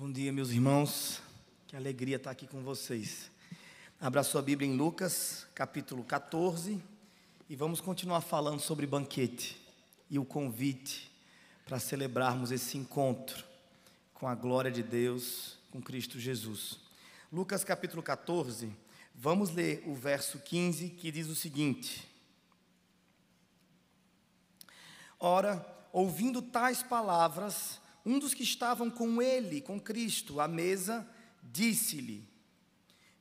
Bom dia, meus irmãos. Que alegria estar aqui com vocês. Abra sua Bíblia em Lucas, capítulo 14, e vamos continuar falando sobre banquete e o convite para celebrarmos esse encontro com a glória de Deus, com Cristo Jesus. Lucas capítulo 14, vamos ler o verso 15 que diz o seguinte: Ora, ouvindo tais palavras, um dos que estavam com ele, com Cristo, à mesa, disse-lhe: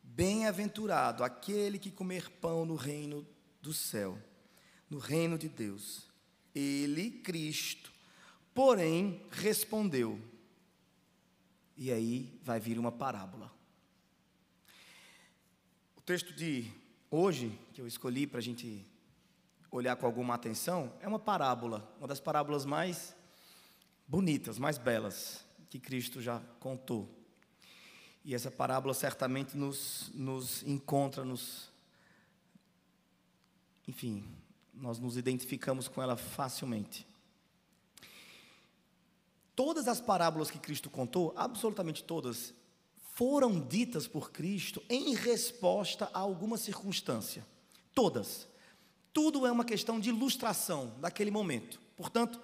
Bem-aventurado aquele que comer pão no reino do céu, no reino de Deus. Ele, Cristo, porém, respondeu. E aí vai vir uma parábola. O texto de hoje, que eu escolhi para a gente olhar com alguma atenção, é uma parábola, uma das parábolas mais bonitas, mais belas, que Cristo já contou. E essa parábola certamente nos, nos encontra, nos. Enfim, nós nos identificamos com ela facilmente. Todas as parábolas que Cristo contou, absolutamente todas, foram ditas por Cristo em resposta a alguma circunstância. Todas. Tudo é uma questão de ilustração daquele momento. Portanto,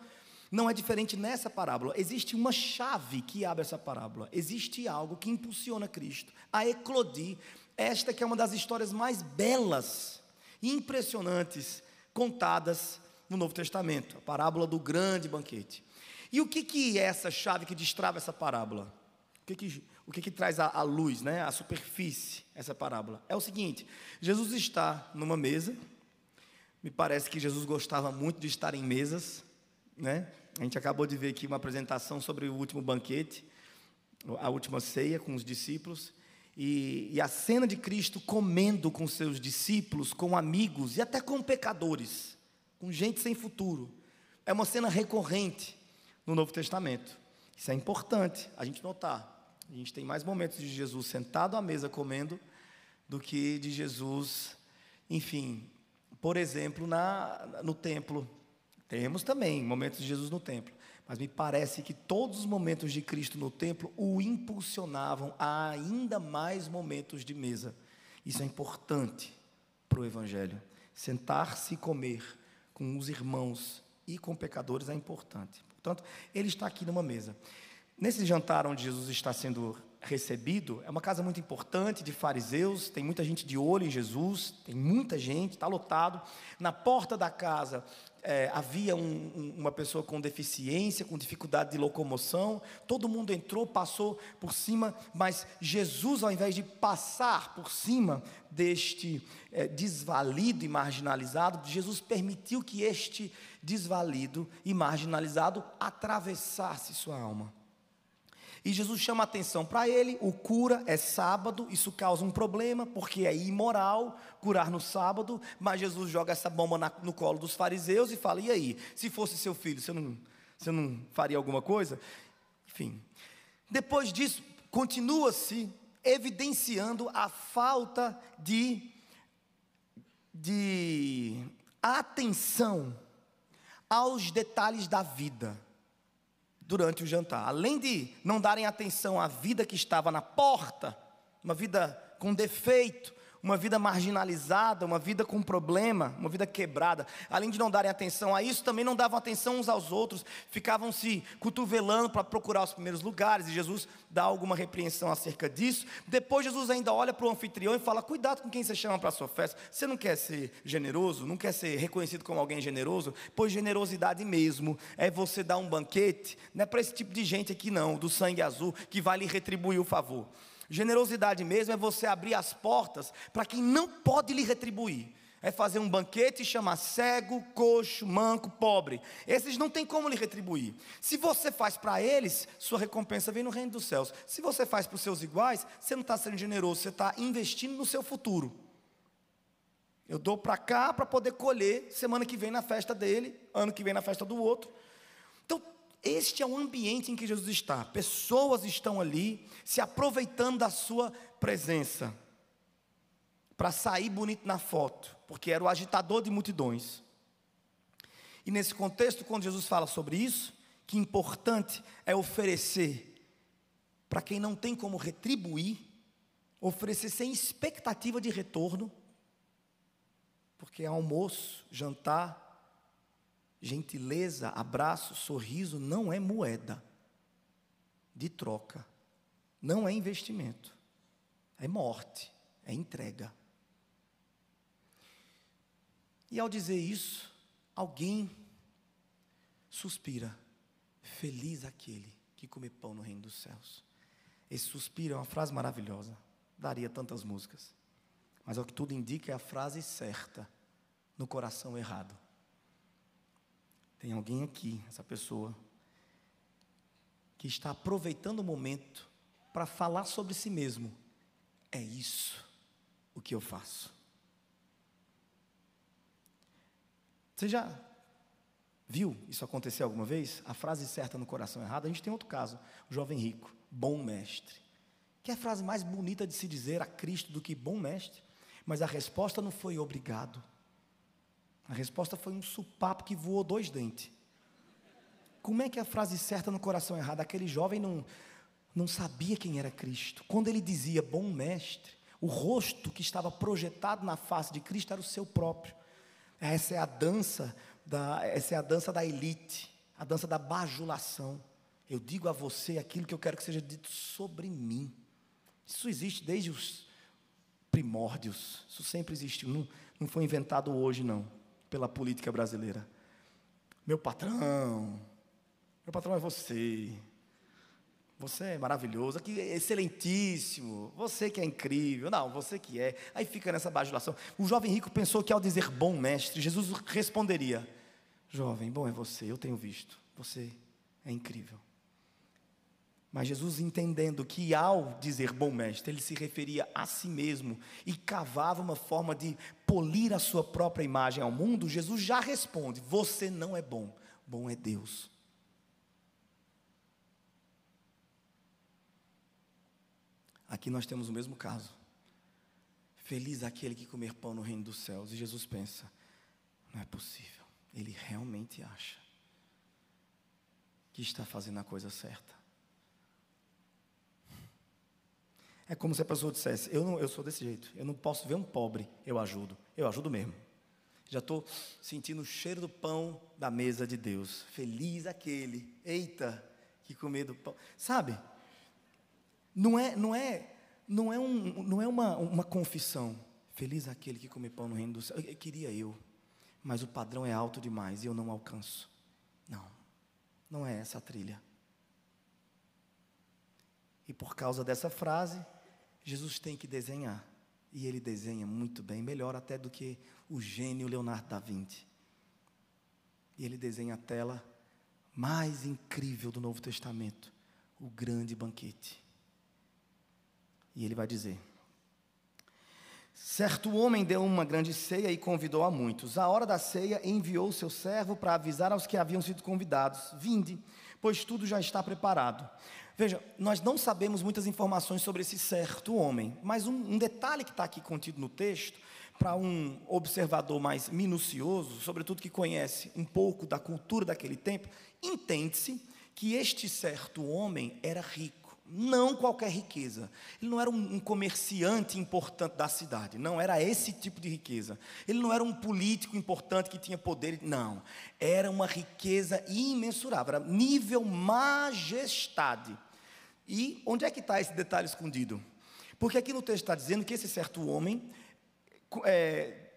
não é diferente nessa parábola. Existe uma chave que abre essa parábola. Existe algo que impulsiona Cristo a eclodir esta que é uma das histórias mais belas e impressionantes contadas no Novo Testamento, a parábola do grande banquete. E o que, que é essa chave que destrava essa parábola? O que, que, o que, que traz a, a luz, né, a superfície, essa parábola? É o seguinte: Jesus está numa mesa, me parece que Jesus gostava muito de estar em mesas, né? A gente acabou de ver aqui uma apresentação sobre o último banquete, a última ceia com os discípulos. E, e, a cena de Cristo comendo com seus discípulos, com amigos e até com pecadores, com gente sem futuro, é uma cena recorrente no Novo Testamento. Isso é importante a gente notar. A gente tem mais momentos de Jesus sentado à mesa comendo do que de Jesus, enfim, por exemplo, na, no templo temos também momentos de Jesus no templo, mas me parece que todos os momentos de Cristo no templo o impulsionavam a ainda mais momentos de mesa. Isso é importante para o Evangelho. Sentar-se e comer com os irmãos e com pecadores é importante. Portanto, ele está aqui numa mesa. Nesse jantar onde Jesus está sendo recebido, é uma casa muito importante de fariseus, tem muita gente de olho em Jesus, tem muita gente, está lotado. Na porta da casa é, havia um, um, uma pessoa com deficiência, com dificuldade de locomoção. Todo mundo entrou, passou por cima, mas Jesus, ao invés de passar por cima deste é, desvalido e marginalizado, Jesus permitiu que este desvalido e marginalizado atravessasse sua alma. E Jesus chama atenção para ele, o cura, é sábado, isso causa um problema, porque é imoral curar no sábado, mas Jesus joga essa bomba na, no colo dos fariseus e fala: e aí, se fosse seu filho, você não, você não faria alguma coisa? Enfim. Depois disso, continua-se evidenciando a falta de, de atenção aos detalhes da vida durante o jantar. Além de não darem atenção à vida que estava na porta, uma vida com defeito, uma vida marginalizada, uma vida com problema, uma vida quebrada. Além de não darem atenção a isso, também não davam atenção uns aos outros, ficavam se cotovelando para procurar os primeiros lugares, e Jesus dá alguma repreensão acerca disso. Depois, Jesus ainda olha para o anfitrião e fala: Cuidado com quem você chama para a sua festa. Você não quer ser generoso, não quer ser reconhecido como alguém generoso? Pois generosidade mesmo é você dar um banquete, não é para esse tipo de gente aqui, não, do sangue azul, que vai lhe retribuir o favor. Generosidade mesmo é você abrir as portas para quem não pode lhe retribuir. É fazer um banquete e chamar cego, coxo, manco, pobre. Esses não tem como lhe retribuir. Se você faz para eles, sua recompensa vem no reino dos céus. Se você faz para os seus iguais, você não está sendo generoso, você está investindo no seu futuro. Eu dou para cá para poder colher semana que vem na festa dele, ano que vem na festa do outro. Este é o ambiente em que Jesus está. Pessoas estão ali se aproveitando da sua presença para sair bonito na foto, porque era o agitador de multidões. E nesse contexto, quando Jesus fala sobre isso, que importante é oferecer para quem não tem como retribuir, oferecer sem expectativa de retorno, porque almoço, jantar, gentileza, abraço, sorriso não é moeda de troca, não é investimento, é morte, é entrega. E ao dizer isso, alguém suspira, feliz aquele que come pão no reino dos céus. Esse suspiro é uma frase maravilhosa, daria tantas músicas, mas o que tudo indica é a frase certa no coração errado. Tem alguém aqui, essa pessoa, que está aproveitando o momento para falar sobre si mesmo. É isso o que eu faço. Você já viu isso acontecer alguma vez? A frase certa no coração errado? A gente tem outro caso, o jovem rico, bom mestre. Que é a frase mais bonita de se dizer a Cristo do que bom mestre? Mas a resposta não foi obrigado. A resposta foi um supapo que voou dois dentes. Como é que é a frase certa no coração errado? Aquele jovem não, não sabia quem era Cristo. Quando ele dizia bom mestre, o rosto que estava projetado na face de Cristo era o seu próprio. Essa é a dança da, essa é a dança da elite, a dança da bajulação. Eu digo a você aquilo que eu quero que seja dito sobre mim. Isso existe desde os primórdios. Isso sempre existiu. Não, não foi inventado hoje, não pela política brasileira. Meu patrão, meu patrão é você. Você é maravilhoso, aqui é excelentíssimo, você que é incrível, não, você que é. Aí fica nessa bajulação. O jovem rico pensou que ao dizer bom mestre, Jesus responderia: Jovem, bom é você, eu tenho visto, você é incrível. Mas Jesus, entendendo que ao dizer bom mestre, ele se referia a si mesmo e cavava uma forma de polir a sua própria imagem ao mundo, Jesus já responde: Você não é bom, bom é Deus. Aqui nós temos o mesmo caso. Feliz aquele que comer pão no reino dos céus. E Jesus pensa: Não é possível. Ele realmente acha que está fazendo a coisa certa. É como se a pessoa dissesse: eu, não, eu sou desse jeito, eu não posso ver um pobre, eu ajudo. Eu ajudo mesmo. Já estou sentindo o cheiro do pão da mesa de Deus. Feliz aquele, eita, que comer do pão. Sabe? Não é, não é, não é, um, não é uma, uma confissão. Feliz aquele que come pão no reino do céu. Eu, eu queria eu, mas o padrão é alto demais e eu não alcanço. Não, não é essa a trilha. E por causa dessa frase, Jesus tem que desenhar. E ele desenha muito bem, melhor até do que o gênio Leonardo da Vinci. E ele desenha a tela mais incrível do Novo Testamento, o grande banquete. E ele vai dizer: Certo homem deu uma grande ceia e convidou a muitos. À hora da ceia, enviou seu servo para avisar aos que haviam sido convidados: Vinde, pois tudo já está preparado. Veja, nós não sabemos muitas informações sobre esse certo homem, mas um, um detalhe que está aqui contido no texto, para um observador mais minucioso, sobretudo que conhece um pouco da cultura daquele tempo, entende-se que este certo homem era rico não qualquer riqueza. Ele não era um, comerciante importante da cidade, não era esse tipo de riqueza. Ele não era um político importante que tinha poder, não. Era uma riqueza imensurável, era nível majestade. E onde é que está esse detalhe escondido? Porque aqui no texto está dizendo que esse certo homem é,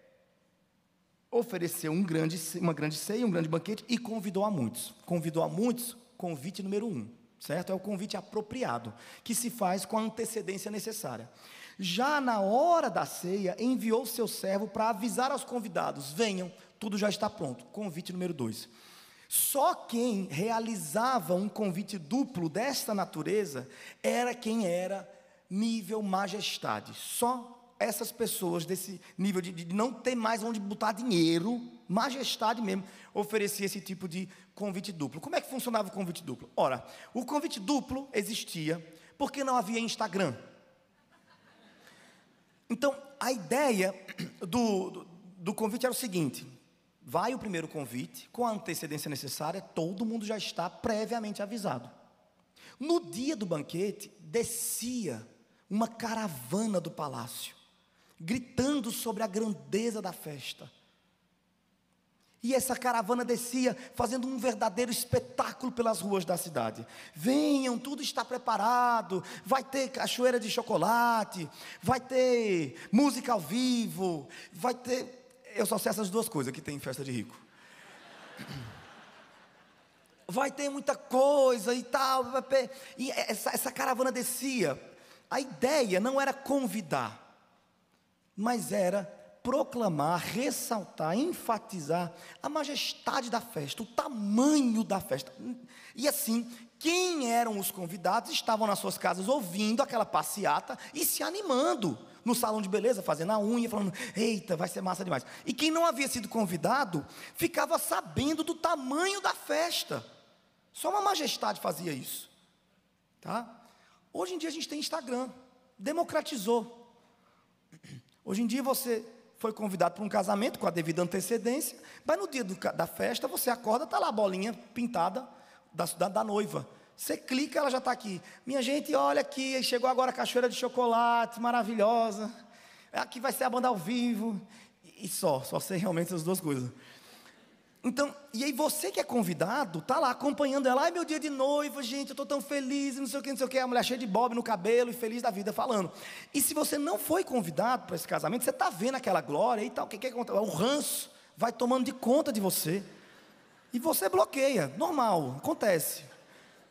ofereceu um grande, uma grande ceia, um grande banquete e convidou a muitos. Convidou a muitos, convite número um certo? É o convite apropriado, que se faz com a antecedência necessária. Já na hora da ceia, enviou seu servo para avisar aos convidados: venham, tudo já está pronto. Convite número dois. Só quem realizava um convite duplo desta natureza era quem era nível majestade. Só essas pessoas desse nível de, de, não ter mais onde botar dinheiro, majestade mesmo, oferecia esse tipo de convite duplo. Como é que funcionava o convite duplo? Ora, o convite duplo existia porque não havia Instagram. Então, a ideia do, do, do convite era o seguinte: vai o primeiro convite, com a antecedência necessária, todo mundo já está previamente avisado. No dia do banquete, descia uma caravana do palácio, gritando sobre a grandeza da festa. E essa caravana descia, fazendo um verdadeiro espetáculo pelas ruas da cidade. Venham, tudo está preparado. Vai ter cachoeira de chocolate, vai ter música ao vivo, vai ter. Eu só sei essas duas coisas que tem em festa de rico. Vai ter muita coisa e tal. E essa, essa caravana descia. A ideia não era convidar, mas era proclamar, ressaltar, enfatizar a majestade da festa, o tamanho da festa. E assim, quem eram os convidados estavam nas suas casas ouvindo aquela passeata e se animando no salão de beleza, fazendo a unha, falando: eita, vai ser massa demais. E quem não havia sido convidado ficava sabendo do tamanho da festa. Só uma majestade fazia isso. Tá? Hoje em dia a gente tem Instagram, democratizou. Hoje em dia você foi convidado para um casamento com a devida antecedência, mas no dia do, da festa você acorda, está lá a bolinha pintada da, da, da noiva. Você clica, ela já está aqui. Minha gente, olha aqui, chegou agora a cachoeira de chocolate, maravilhosa. Aqui vai ser a banda ao vivo. E só, só sei realmente essas duas coisas. Então, e aí você que é convidado, tá lá acompanhando ela, ai meu dia de noiva, gente, eu estou tão feliz, não sei o que, não sei o que, a mulher cheia de bob no cabelo e feliz da vida falando. E se você não foi convidado para esse casamento, você está vendo aquela glória e tal, o que, que acontece? O ranço vai tomando de conta de você. E você bloqueia, normal, acontece.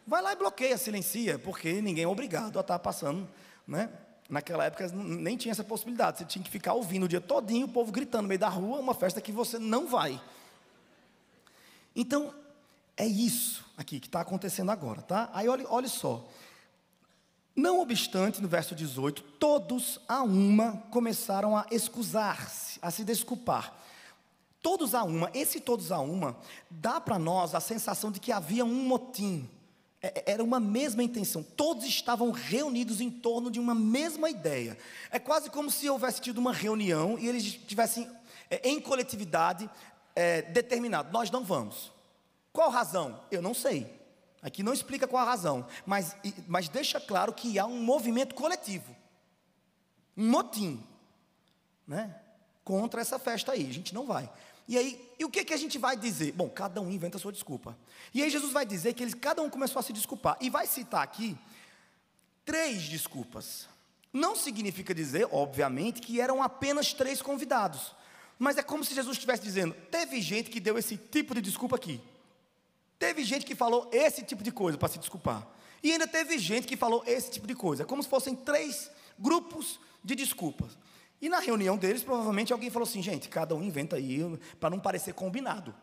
Vai lá e bloqueia, silencia, porque ninguém é obrigado a estar tá passando, né? Naquela época nem tinha essa possibilidade, você tinha que ficar ouvindo o dia todinho o povo gritando no meio da rua, uma festa que você não vai. Então, é isso aqui que está acontecendo agora, tá? Aí olhe, olhe só. Não obstante, no verso 18, todos a uma começaram a excusar-se, a se desculpar. Todos a uma, esse todos a uma, dá para nós a sensação de que havia um motim, é, é, era uma mesma intenção, todos estavam reunidos em torno de uma mesma ideia. É quase como se houvesse tido uma reunião e eles tivessem, é, em coletividade, é, determinado: nós não vamos. Qual razão? Eu não sei. Aqui não explica qual a razão, mas, mas deixa claro que há um movimento coletivo, um motim, né? Contra essa festa aí. A gente não vai. E aí, e o que, que a gente vai dizer? Bom, cada um inventa a sua desculpa. E aí Jesus vai dizer que eles, cada um começou a se desculpar. E vai citar aqui três desculpas. Não significa dizer, obviamente, que eram apenas três convidados. Mas é como se Jesus estivesse dizendo: teve gente que deu esse tipo de desculpa aqui. Teve gente que falou esse tipo de coisa para se desculpar. E ainda teve gente que falou esse tipo de coisa. É como se fossem três grupos de desculpas. E na reunião deles, provavelmente alguém falou assim: gente, cada um inventa aí, para não parecer combinado.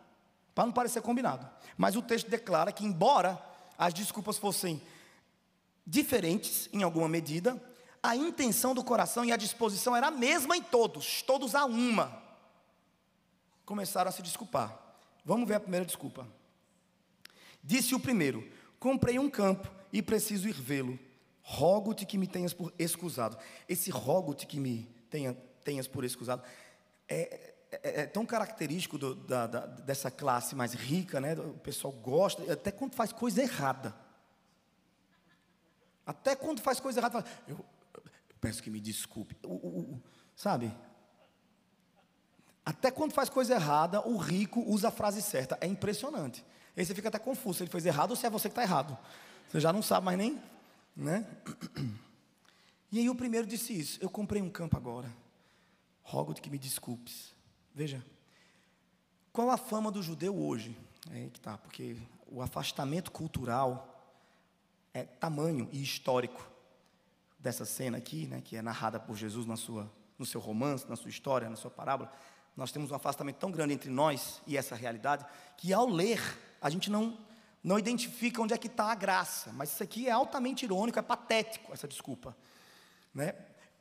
Para não parecer combinado. Mas o texto declara que, embora as desculpas fossem diferentes em alguma medida, a intenção do coração e a disposição era a mesma em todos, todos a uma começaram a se desculpar. Vamos ver a primeira desculpa. Disse o primeiro: Comprei um campo e preciso ir vê-lo. Rogo-te que me tenhas por excusado. Esse rogo-te que me tenha, tenhas por excusado é, é, é tão característico do, da, da, dessa classe mais rica, né? O pessoal gosta, até quando faz coisa errada. Até quando faz coisa errada, eu, eu peço que me desculpe. O, o, o, sabe? Até quando faz coisa errada, o rico usa a frase certa. É impressionante. Aí você fica até confuso se ele fez errado ou se é você que está errado. Você já não sabe mais nem. Né? E aí o primeiro disse isso: Eu comprei um campo agora. Rogo-te que me desculpes. Veja. Qual a fama do judeu hoje? É aí que tá, porque o afastamento cultural é tamanho e histórico dessa cena aqui, né, que é narrada por Jesus na sua, no seu romance, na sua história, na sua parábola. Nós temos um afastamento tão grande entre nós e essa realidade que ao ler a gente não, não identifica onde é que está a graça. Mas isso aqui é altamente irônico, é patético, essa desculpa. Né?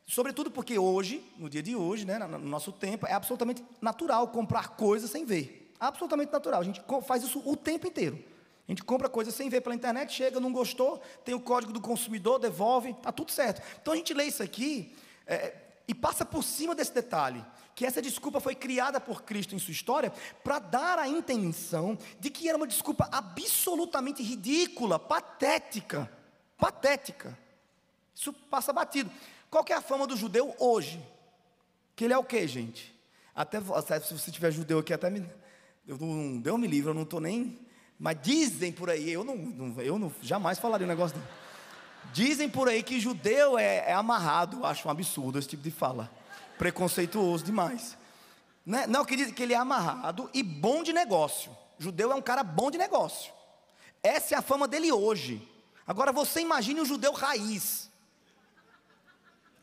Sobretudo porque hoje, no dia de hoje, né, no nosso tempo, é absolutamente natural comprar coisas sem ver. Absolutamente natural. A gente faz isso o tempo inteiro. A gente compra coisas sem ver pela internet, chega, não gostou, tem o código do consumidor, devolve, está tudo certo. Então a gente lê isso aqui é, e passa por cima desse detalhe que essa desculpa foi criada por Cristo em sua história para dar a intenção de que era uma desculpa absolutamente ridícula, patética, patética. Isso passa batido. Qual é a fama do judeu hoje? Que ele é o quê, gente? Até se você tiver judeu aqui, até me. Eu não, deu me livre, eu não estou nem. Mas dizem por aí, eu não, não, eu não jamais falaria um negócio desse. Dizem por aí que judeu é, é amarrado, eu acho um absurdo esse tipo de fala. Preconceituoso demais. Né? Não, que diz que ele é amarrado e bom de negócio. Judeu é um cara bom de negócio. Essa é a fama dele hoje. Agora você imagine um judeu raiz.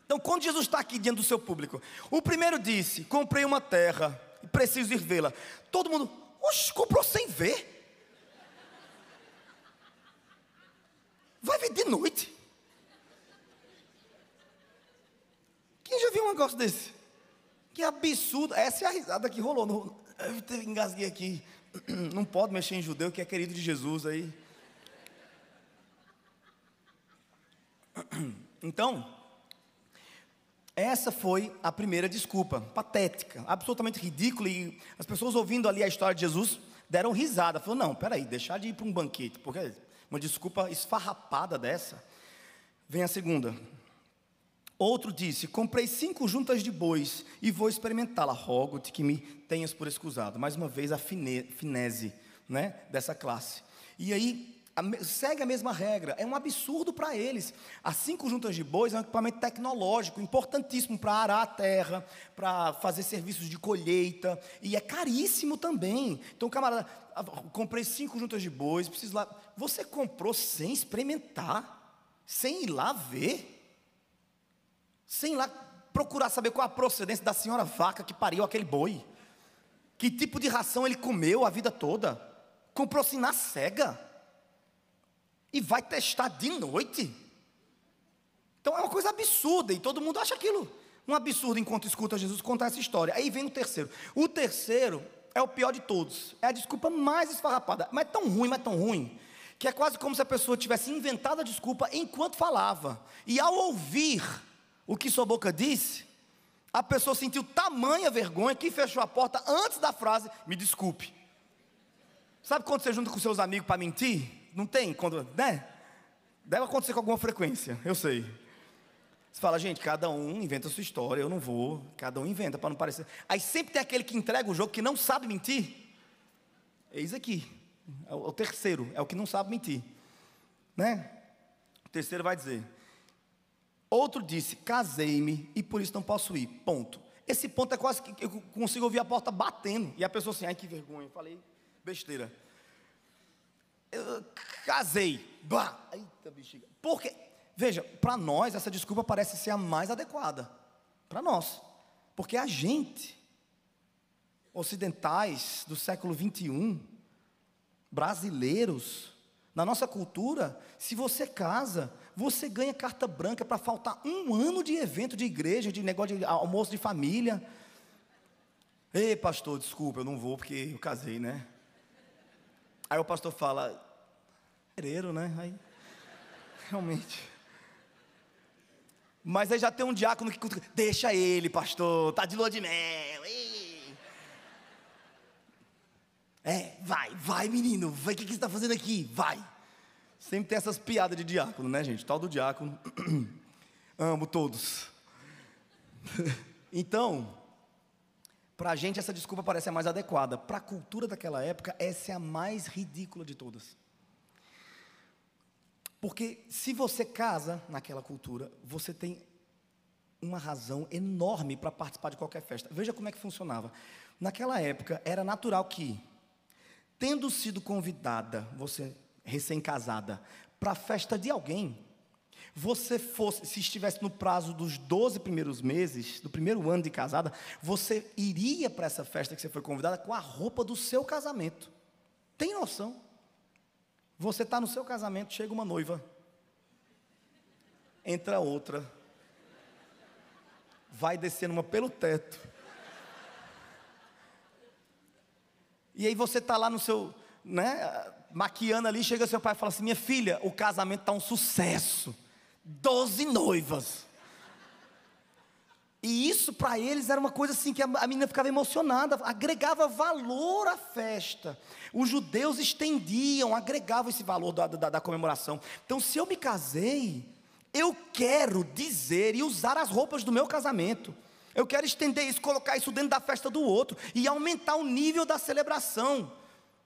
Então, quando Jesus está aqui diante do seu público, o primeiro disse: Comprei uma terra e preciso ir vê-la. Todo mundo, oxe, comprou sem ver. Vai ver de noite. Quem já viu um negócio desse? Que absurdo. Essa é a risada que rolou. No, eu engasguei aqui. Não pode mexer em judeu que é querido de Jesus aí. Então, essa foi a primeira desculpa, patética, absolutamente ridícula. E as pessoas ouvindo ali a história de Jesus deram risada. Falaram: não, peraí, deixar de ir para um banquete, porque uma desculpa esfarrapada dessa. Vem a segunda. Outro disse: Comprei cinco juntas de bois e vou experimentá-la. Rogo-te que me tenhas por excusado. Mais uma vez a finese né, dessa classe. E aí segue a mesma regra. É um absurdo para eles. As cinco juntas de bois é um equipamento tecnológico importantíssimo para arar a terra, para fazer serviços de colheita, e é caríssimo também. Então, camarada, comprei cinco juntas de bois, preciso lá. Você comprou sem experimentar, sem ir lá ver? Sem lá procurar saber qual a procedência da senhora vaca que pariu aquele boi. Que tipo de ração ele comeu a vida toda. Comprou-se na cega. E vai testar de noite. Então é uma coisa absurda e todo mundo acha aquilo um absurdo enquanto escuta Jesus contar essa história. Aí vem o terceiro. O terceiro é o pior de todos. É a desculpa mais esfarrapada, mas tão ruim, mas tão ruim, que é quase como se a pessoa tivesse inventado a desculpa enquanto falava. E ao ouvir o que sua boca disse, a pessoa sentiu tamanha vergonha que fechou a porta antes da frase, me desculpe. Sabe quando você junta com seus amigos para mentir? Não tem? Quando, né? Deve acontecer com alguma frequência, eu sei. Você fala, gente, cada um inventa a sua história, eu não vou, cada um inventa para não parecer. Aí sempre tem aquele que entrega o jogo que não sabe mentir. Eis aqui, é o terceiro, é o que não sabe mentir. Né? O terceiro vai dizer: Outro disse: casei-me e por isso não posso ir. Ponto. Esse ponto é quase que eu consigo ouvir a porta batendo. E a pessoa assim, ai que vergonha. Eu falei, besteira. Eu casei. Bah. Eita bexiga. Porque, veja, para nós essa desculpa parece ser a mais adequada. Para nós. Porque a gente, ocidentais do século 21, brasileiros, na nossa cultura, se você casa, você ganha carta branca para faltar um ano de evento de igreja, de negócio de almoço de família. Ei, pastor, desculpa, eu não vou porque eu casei, né? Aí o pastor fala, herdeiro, né? Aí, realmente. Mas aí já tem um diácono que deixa ele, pastor, tá de lua de mel. Ei. É, vai, vai, menino, vai, o que, que você está fazendo aqui? Vai. Sempre tem essas piadas de diácono, né, gente? Tal do diácono. Amo todos. então, para a gente essa desculpa parece a mais adequada. Para a cultura daquela época, essa é a mais ridícula de todas. Porque se você casa naquela cultura, você tem uma razão enorme para participar de qualquer festa. Veja como é que funcionava. Naquela época, era natural que, tendo sido convidada, você recém-casada, para a festa de alguém, você fosse, se estivesse no prazo dos 12 primeiros meses, do primeiro ano de casada, você iria para essa festa que você foi convidada com a roupa do seu casamento. Tem noção? Você está no seu casamento, chega uma noiva, entra outra, vai descendo uma pelo teto. E aí você está lá no seu, né, maquiando ali, chega seu pai e fala assim: Minha filha, o casamento está um sucesso. Doze noivas. E isso para eles era uma coisa assim que a, menina ficava emocionada, agregava valor à festa. Os judeus estendiam, agregavam esse valor da, da, da comemoração. Então, se eu me casei, Eu quero dizer e usar as roupas do meu casamento. Eu quero estender isso, colocar isso dentro da festa do outro e aumentar o nível da celebração.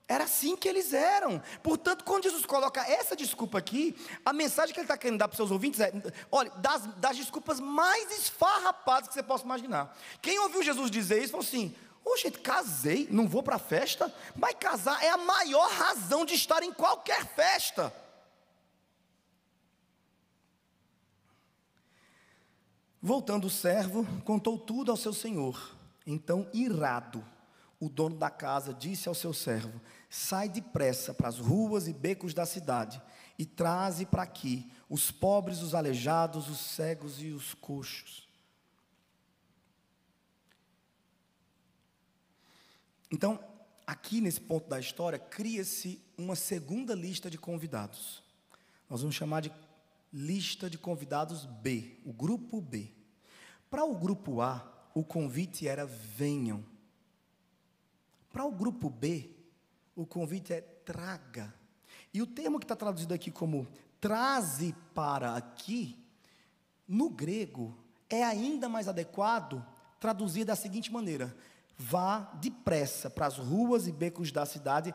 Era assim que eles eram. Portanto, quando Jesus coloca essa desculpa aqui, a mensagem que ele está querendo dar para os seus ouvintes é: olha, das, das desculpas mais esfarrapadas que você possa imaginar. Quem ouviu Jesus dizer isso falou assim: Ô gente, casei, não vou para a festa, mas casar é a maior razão de estar em qualquer festa. Voltando o servo, contou tudo ao seu senhor. Então, irado, o dono da casa disse ao seu servo: Sai depressa para as ruas e becos da cidade e traze para aqui os pobres, os aleijados, os cegos e os coxos. Então, aqui nesse ponto da história, cria-se uma segunda lista de convidados. Nós vamos chamar de lista de convidados B, o grupo B. Para o grupo A, o convite era venham. Para o grupo B, o convite é traga. E o termo que está traduzido aqui como traze para aqui, no grego, é ainda mais adequado traduzir da seguinte maneira: vá depressa para as ruas e becos da cidade,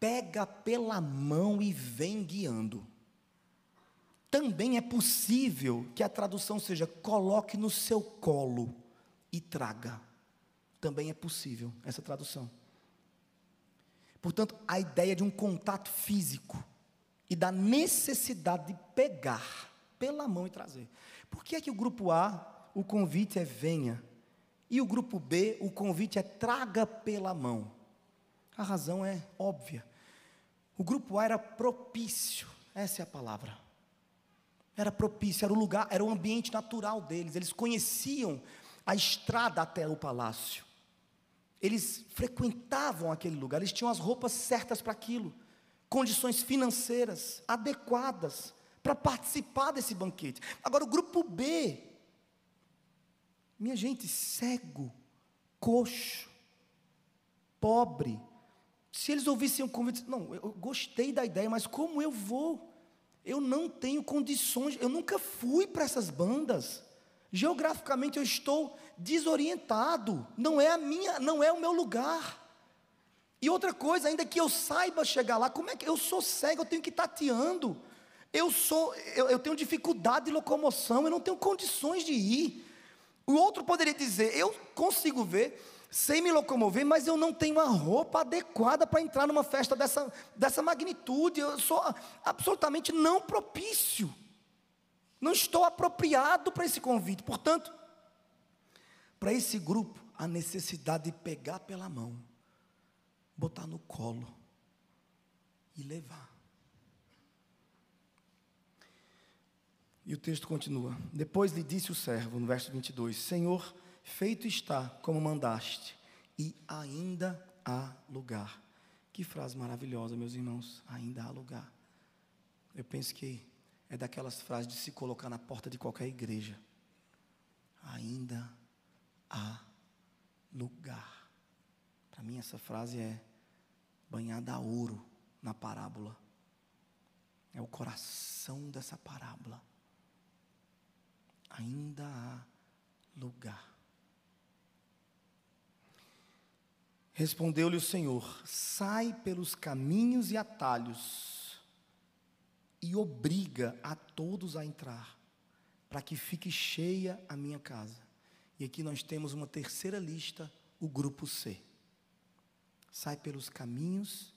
pega pela mão e vem guiando. Também é possível que a tradução seja coloque no seu colo e traga. Também é possível essa tradução. Portanto, a ideia de um contato físico e da necessidade de pegar pela mão e trazer. Por que é que o grupo A, o convite é venha, e o grupo B, o convite é traga pela mão? A razão é óbvia. O grupo A era propício, essa é a palavra. Era propício, era o lugar, era o ambiente natural deles. Eles conheciam a estrada até o palácio. Eles frequentavam aquele lugar, eles tinham as roupas certas para aquilo, condições financeiras adequadas para participar desse banquete. Agora, o grupo B, minha gente, cego, coxo, pobre, se eles ouvissem o convite, não, eu gostei da ideia, mas como eu vou? Eu não tenho condições, eu nunca fui para essas bandas. Geograficamente eu estou desorientado, não é a minha, não é o meu lugar. E outra coisa, ainda que eu saiba chegar lá, como é que eu sou cego, eu tenho que ir tateando. Eu sou, eu, eu tenho dificuldade de locomoção, eu não tenho condições de ir. O outro poderia dizer, eu consigo ver, sei me locomover, mas eu não tenho a roupa adequada para entrar numa festa dessa, dessa magnitude, eu sou absolutamente não propício, não estou apropriado para esse convite. Portanto, para esse grupo, a necessidade de pegar pela mão, botar no colo e levar. E o texto continua. Depois lhe disse o servo, no verso 22, Senhor, feito está como mandaste, e ainda há lugar. Que frase maravilhosa, meus irmãos, ainda há lugar. Eu penso que é daquelas frases de se colocar na porta de qualquer igreja. Ainda há lugar. Para mim, essa frase é banhada a ouro na parábola. É o coração dessa parábola. Ainda há lugar. Respondeu-lhe o Senhor: Sai pelos caminhos e atalhos e obriga a todos a entrar, para que fique cheia a minha casa. E aqui nós temos uma terceira lista, o grupo C. Sai pelos caminhos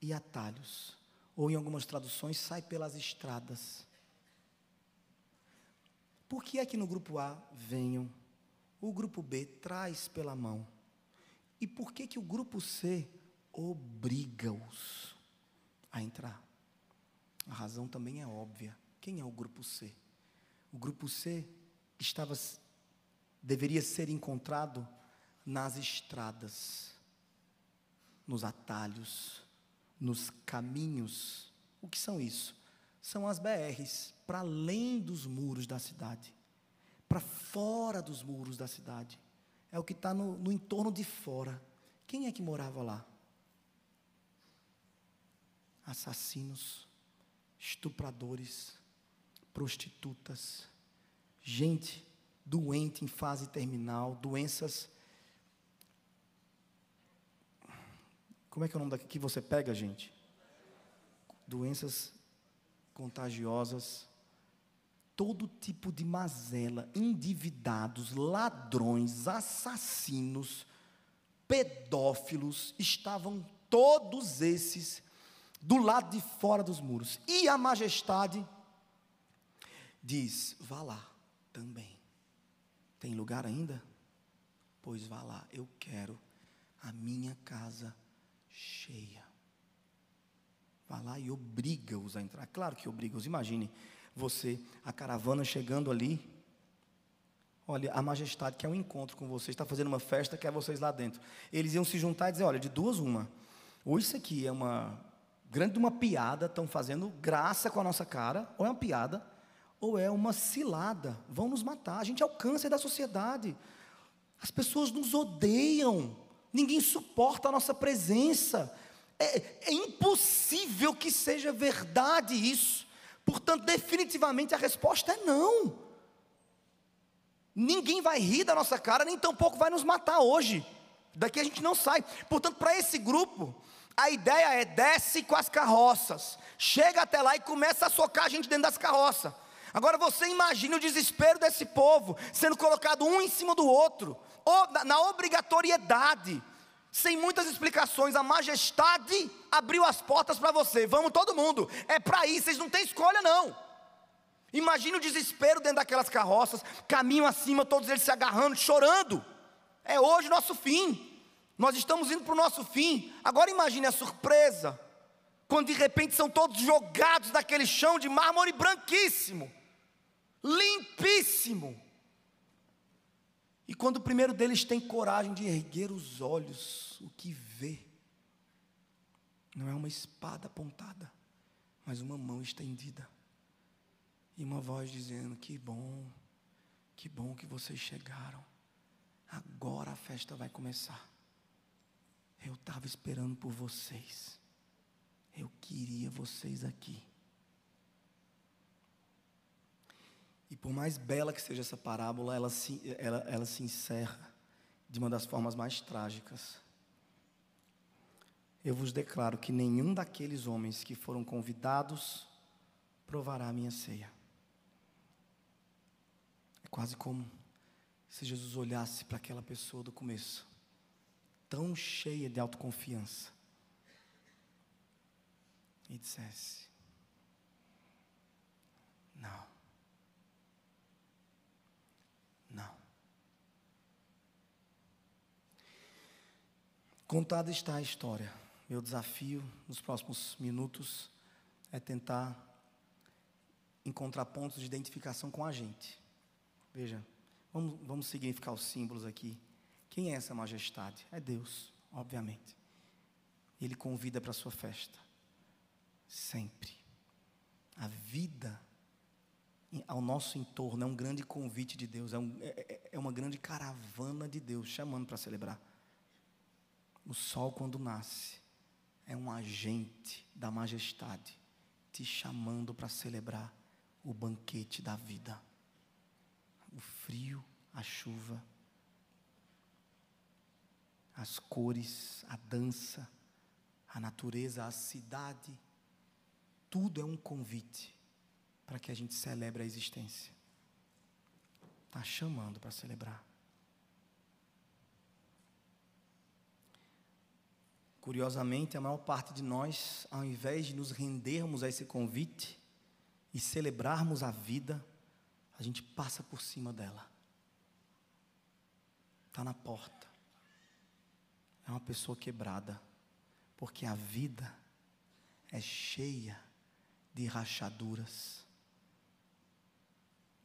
e atalhos, ou em algumas traduções, sai pelas estradas. Por que é que no grupo A venham? O grupo B traz pela mão. E por que que o grupo C obriga-os a entrar? A razão também é óbvia. Quem é o grupo C? O grupo C estava deveria ser encontrado nas estradas, nos atalhos, nos caminhos. O que são isso? São as BRs para além dos muros da cidade, para fora dos muros da cidade é o que está no, no entorno de fora. Quem é que morava lá? Assassinos, estupradores, prostitutas, gente doente em fase terminal, doenças. Como é que é o nome daqui que você pega, gente? Doenças contagiosas, todo tipo de mazela, endividados, ladrões, assassinos, pedófilos, estavam todos esses do lado de fora dos muros. E a majestade diz: vá lá também. Tem lugar ainda? Pois vá lá, eu quero a minha casa cheia. Vá lá e obriga-os a entrar. Claro que obriga-os. Imagine você, a caravana chegando ali. Olha, a majestade quer um encontro com vocês, está fazendo uma festa, quer vocês lá dentro. Eles iam se juntar e dizer: olha, de duas, uma. Ou isso aqui é uma grande uma piada, estão fazendo graça com a nossa cara, ou é uma piada, ou é uma cilada, vão nos matar. A gente é o câncer da sociedade. As pessoas nos odeiam, ninguém suporta a nossa presença. É, é impossível que seja verdade isso. Portanto, definitivamente a resposta é não. Ninguém vai rir da nossa cara, nem tampouco vai nos matar hoje. Daqui a gente não sai. Portanto, para esse grupo, a ideia é desce com as carroças, chega até lá e começa a socar a gente dentro das carroças. Agora você imagine o desespero desse povo sendo colocado um em cima do outro, na obrigatoriedade, sem muitas explicações. A majestade abriu as portas para você. Vamos todo mundo. É para ir, vocês não têm escolha não. Imagine o desespero dentro daquelas carroças, caminho acima, todos eles se agarrando, chorando. É hoje nosso fim. Nós estamos indo para o nosso fim. Agora imagine a surpresa, quando de repente são todos jogados naquele chão de mármore branquíssimo limpíssimo. E quando o primeiro deles tem coragem de erguer os olhos, o que vê não é uma espada apontada, mas uma mão estendida. E uma voz dizendo: Que bom, que bom que vocês chegaram. Agora a festa vai começar. Eu estava esperando por vocês. Eu queria vocês aqui. E por mais bela que seja essa parábola, ela se, ela, ela se encerra de uma das formas mais trágicas. Eu vos declaro que nenhum daqueles homens que foram convidados provará a minha ceia. É quase como se Jesus olhasse para aquela pessoa do começo, tão cheia de autoconfiança, e dissesse: Não. Contada está a história. Meu desafio nos próximos minutos é tentar encontrar pontos de identificação com a gente. Veja, vamos, vamos significar os símbolos aqui. Quem é essa majestade? É Deus, obviamente. Ele convida para a sua festa. Sempre. A vida ao nosso entorno é um grande convite de Deus, é, um, é, é, é uma grande caravana de Deus chamando para celebrar. O sol, quando nasce, é um agente da majestade te chamando para celebrar o banquete da vida. O frio, a chuva, as cores, a dança, a natureza, a cidade, tudo é um convite para que a gente celebre a existência. Está chamando para celebrar. Curiosamente, a maior parte de nós, ao invés de nos rendermos a esse convite e celebrarmos a vida, a gente passa por cima dela. Está na porta. É uma pessoa quebrada, porque a vida é cheia de rachaduras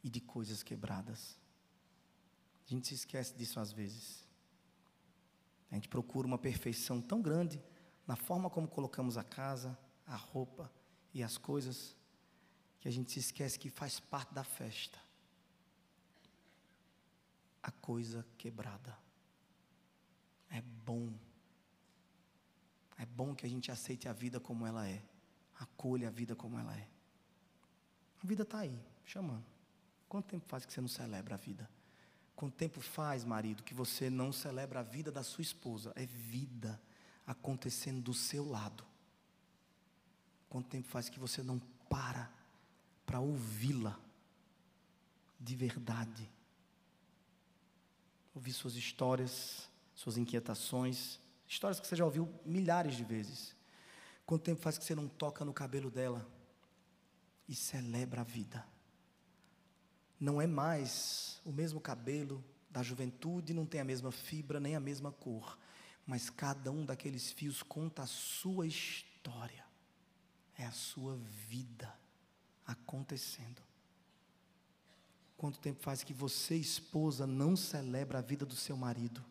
e de coisas quebradas. A gente se esquece disso às vezes. A gente procura uma perfeição tão grande na forma como colocamos a casa, a roupa e as coisas, que a gente se esquece que faz parte da festa. A coisa quebrada. É bom. É bom que a gente aceite a vida como ela é. Acolha a vida como ela é. A vida está aí. chamando. Quanto tempo faz que você não celebra a vida? Quanto tempo faz, marido, que você não celebra a vida da sua esposa? É vida acontecendo do seu lado. Quanto tempo faz que você não para para ouvi-la de verdade? Ouvir suas histórias, suas inquietações, histórias que você já ouviu milhares de vezes. Quanto tempo faz que você não toca no cabelo dela e celebra a vida? Não é mais o mesmo cabelo da juventude, não tem a mesma fibra nem a mesma cor, mas cada um daqueles fios conta a sua história, é a sua vida acontecendo. Quanto tempo faz que você, esposa, não celebra a vida do seu marido?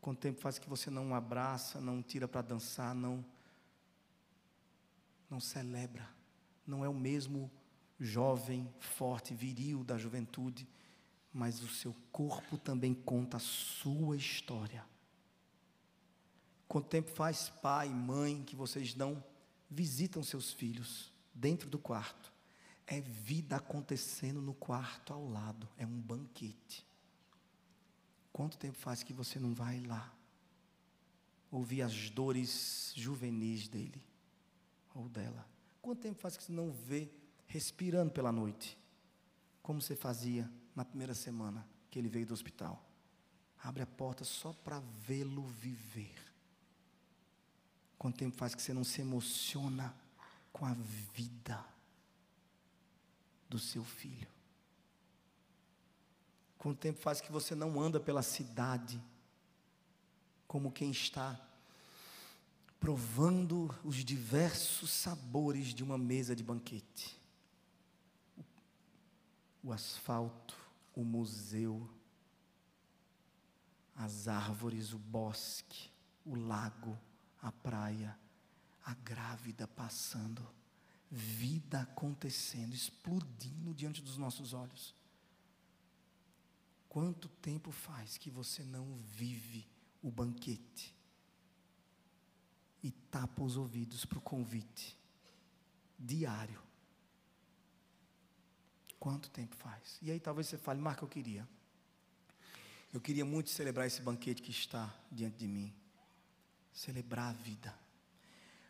Quanto tempo faz que você não abraça, não tira para dançar, não não celebra? Não é o mesmo jovem, forte, viril da juventude, mas o seu corpo também conta a sua história. Quanto tempo faz pai, mãe, que vocês não visitam seus filhos dentro do quarto? É vida acontecendo no quarto ao lado, é um banquete. Quanto tempo faz que você não vai lá ouvir as dores juvenis dele ou dela? Quanto tempo faz que você não vê respirando pela noite, como você fazia na primeira semana que ele veio do hospital? Abre a porta só para vê-lo viver. Quanto tempo faz que você não se emociona com a vida? do seu filho? Quanto tempo faz que você não anda pela cidade como quem está provando os diversos sabores de uma mesa de banquete? O asfalto, o museu, as árvores, o bosque, o lago, a praia, a grávida passando vida acontecendo, explodindo diante dos nossos olhos. Quanto tempo faz que você não vive o banquete e tapa os ouvidos para o convite diário? Quanto tempo faz? E aí talvez você fale, Marco, eu queria. Eu queria muito celebrar esse banquete que está diante de mim. Celebrar a vida.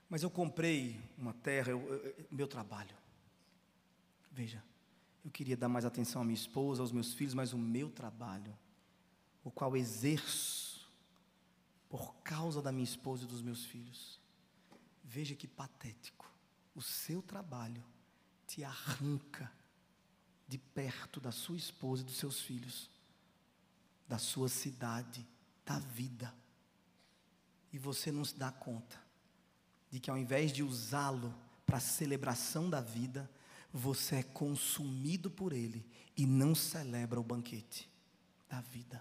Mas eu comprei uma terra, eu, eu, meu trabalho. Veja, eu queria dar mais atenção à minha esposa, aos meus filhos, mas o meu trabalho, o qual exerço por causa da minha esposa e dos meus filhos. Veja que patético. O seu trabalho te arranca de perto da sua esposa e dos seus filhos, da sua cidade, da vida. E você não se dá conta de que ao invés de usá-lo para a celebração da vida, você é consumido por ele e não celebra o banquete da vida.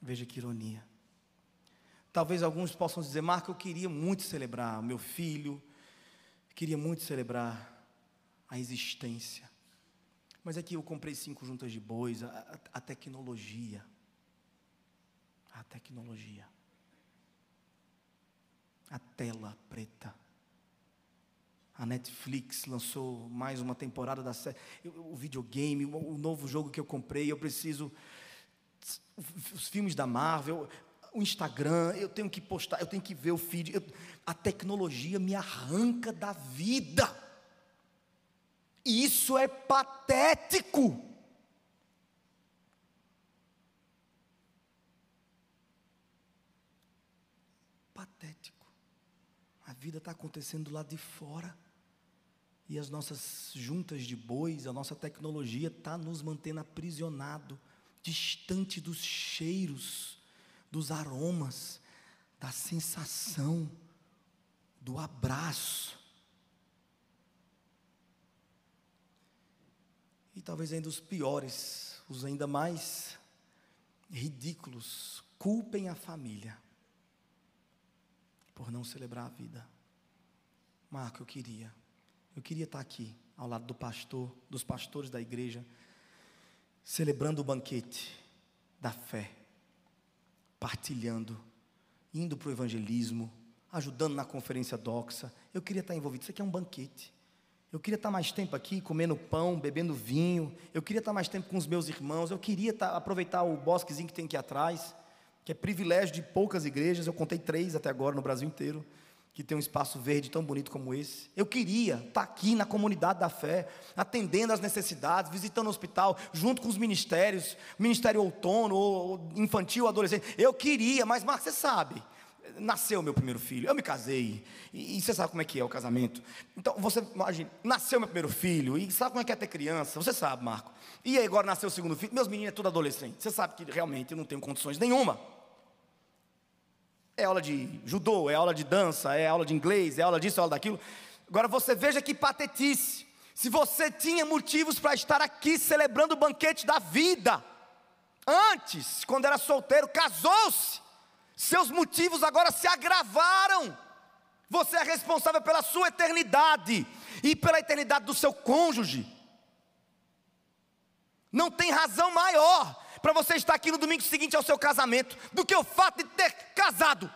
Veja que ironia. Talvez alguns possam dizer, Marco, eu queria muito celebrar o meu filho, queria muito celebrar a existência. Mas aqui eu comprei cinco juntas de bois, a, a, a tecnologia. A tecnologia a tela preta. A Netflix lançou mais uma temporada da série. O videogame, o novo jogo que eu comprei, eu preciso. Os filmes da Marvel, o Instagram, eu tenho que postar, eu tenho que ver o feed. Eu, a tecnologia me arranca da vida. E isso é patético. Patético vida está acontecendo lá de fora. E as nossas juntas de bois, a nossa tecnologia está nos mantendo aprisionado, distante dos cheiros, dos aromas, da sensação, do abraço. E talvez ainda os piores, os ainda mais ridículos, culpem a família por não celebrar a vida. Marco, eu queria. Eu queria estar aqui, ao lado do pastor, dos pastores da igreja, celebrando o banquete da fé, partilhando, indo para o evangelismo, ajudando na conferência doxa. Eu queria estar envolvido. Isso aqui é um banquete. Eu queria estar mais tempo aqui, comendo pão, bebendo vinho. Eu queria estar mais tempo com os meus irmãos. Eu queria estar, aproveitar o bosquezinho que tem aqui atrás, que é privilégio de poucas igrejas. Eu contei três até agora no Brasil inteiro, que tem um espaço verde tão bonito como esse. Eu queria estar aqui na comunidade da fé, atendendo às necessidades, visitando o hospital, junto com os ministérios, ministério outono, ou infantil, adolescente. Eu queria, mas Marcos, você sabe nasceu meu primeiro filho, eu me casei, e, e, você sabe como é que é o casamento. Então, você imagina, nasceu meu primeiro filho, e sabe como é que é ter criança? Você sabe, Marco. E aí, agora nasceu o segundo filho, meus meninos é tudo adolescente. Você sabe que realmente eu não tenho condições nenhuma. É aula de judô, é aula de dança, é aula de inglês, é aula disso, é aula daquilo. Agora você veja que patetice. Se você tinha motivos para estar aqui celebrando o banquete da vida, antes, quando era solteiro, casou-se, seus motivos agora se agravaram. Você é responsável pela sua eternidade e pela eternidade do seu cônjuge. Não tem razão maior para você estar aqui no domingo seguinte ao seu casamento do que o fato de ter casado.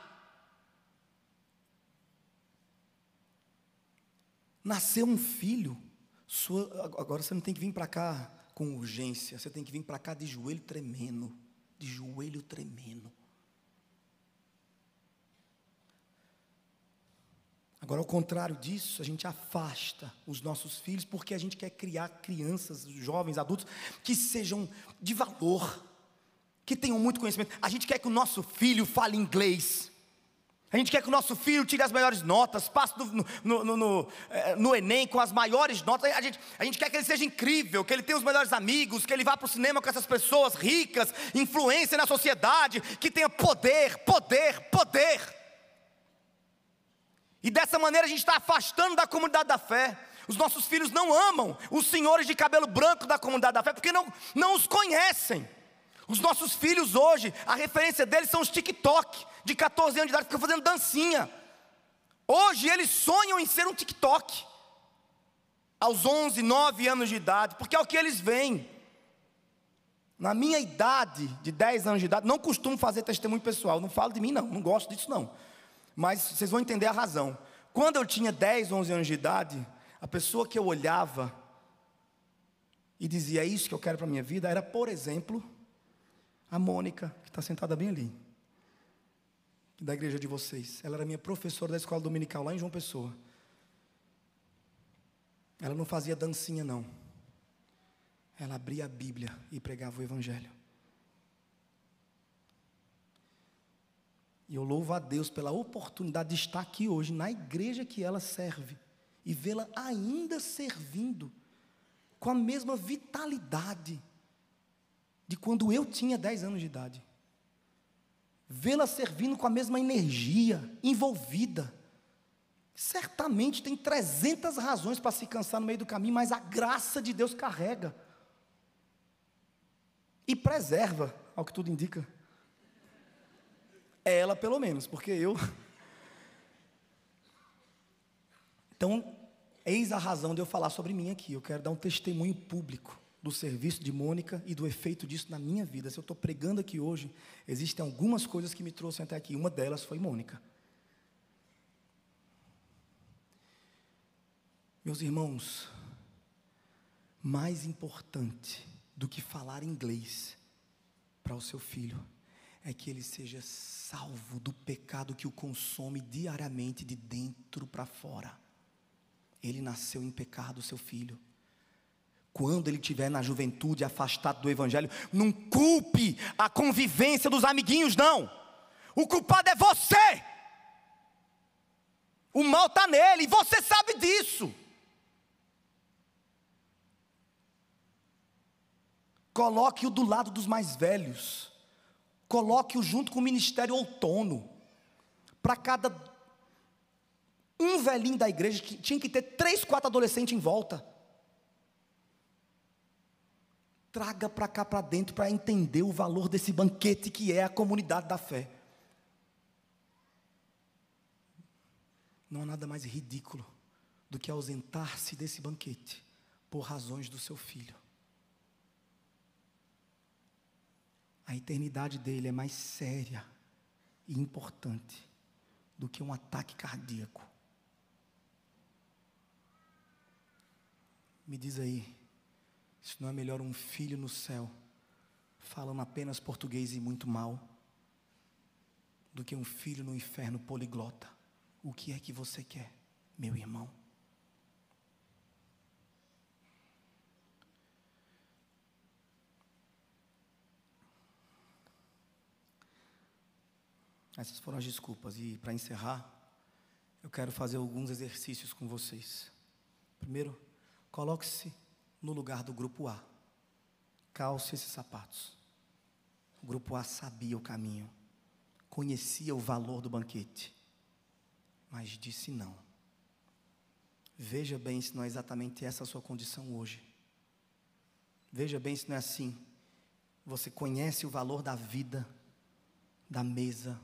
Nasceu um filho, sua, agora você não tem que vir para cá com urgência, você tem que vir para cá de joelho tremendo, de joelho tremendo. Agora, ao contrário disso, a gente afasta os nossos filhos porque a gente quer criar crianças, jovens, adultos que sejam de valor, que tenham muito conhecimento. A gente quer que o nosso filho fale inglês. A gente quer que o nosso filho tire as melhores notas, passe no, no, no, no, eh, Enem com as maiores notas. A gente, a gente quer que ele seja incrível, que ele tenha os melhores amigos, que ele vá para o cinema com essas pessoas ricas, influência na sociedade, que tenha poder, poder, poder. E dessa maneira a gente está afastando da comunidade da fé. Os nossos filhos não amam os senhores de cabelo branco da comunidade da fé, porque não, não os conhecem. Os nossos filhos hoje, a referência deles são os TikTok, de 14 anos de idade, ficam fazendo dancinha. Hoje eles sonham em ser um TikTok, aos 11, 9 anos de idade, porque é o que eles veem. Na minha idade, de 10 anos de idade, não costumo fazer testemunho pessoal, não falo de mim não, não gosto disso não mas vocês vão entender a razão. Quando eu tinha 10, 11 anos de idade, a pessoa que eu olhava e dizia: É isso que eu quero para a minha vida, era, por exemplo, a Mônica, que está sentada bem ali, da igreja de vocês. Ela era minha professora da escola dominical lá em João Pessoa. Ela não fazia dancinha, não. Ela abria a Bíblia e pregava o Evangelho. E eu louvo a Deus pela oportunidade de estar aqui hoje, na igreja que ela serve, e vê-la ainda servindo, com a mesma vitalidade de quando eu tinha 10 anos de idade. Vê-la servindo com a mesma energia, envolvida. Certamente tem 300 razões para se cansar no meio do caminho, mas a graça de Deus carrega e preserva, ao que tudo indica. Ela, pelo menos, porque eu. Então, eis a razão de eu falar sobre mim aqui. Eu quero dar um testemunho público do serviço de Mônica e do efeito disso na minha vida. Se eu estou pregando aqui hoje, existem algumas coisas que me trouxeram até aqui. Uma delas foi Mônica. Meus irmãos, mais importante do que falar inglês para o seu filho é que ele seja salvo do pecado que o consome diariamente de dentro para fora. Ele nasceu em pecado, seu filho. Quando ele estiver na juventude afastado do Evangelho, não culpe a convivência dos amiguinhos, não. O culpado é você. O mal está nele, e você sabe disso. Coloque-o do lado dos mais velhos. Coloque-o junto com o ministério outono. Para cada um velhinho da igreja, que tinha que ter três, quatro adolescentes em volta. Traga para cá para dentro para entender o valor desse banquete que é a comunidade da fé. Não há nada mais ridículo do que ausentar-se desse banquete por razões do seu filho. A eternidade dele é mais séria e importante do que um ataque cardíaco. Me diz aí, se não é melhor um filho no céu, falando apenas português e muito mal, do que um filho no inferno poliglota. O que é que você quer, meu irmão? Essas foram as desculpas. E para encerrar, eu quero fazer alguns exercícios com vocês. Primeiro, coloque-se no lugar do grupo A. Calce esses sapatos. O grupo A sabia o caminho, conhecia o valor do banquete, mas disse não. Veja bem se não é exatamente essa a sua condição hoje. Veja bem se não é assim. Você conhece o valor da vida, da mesa,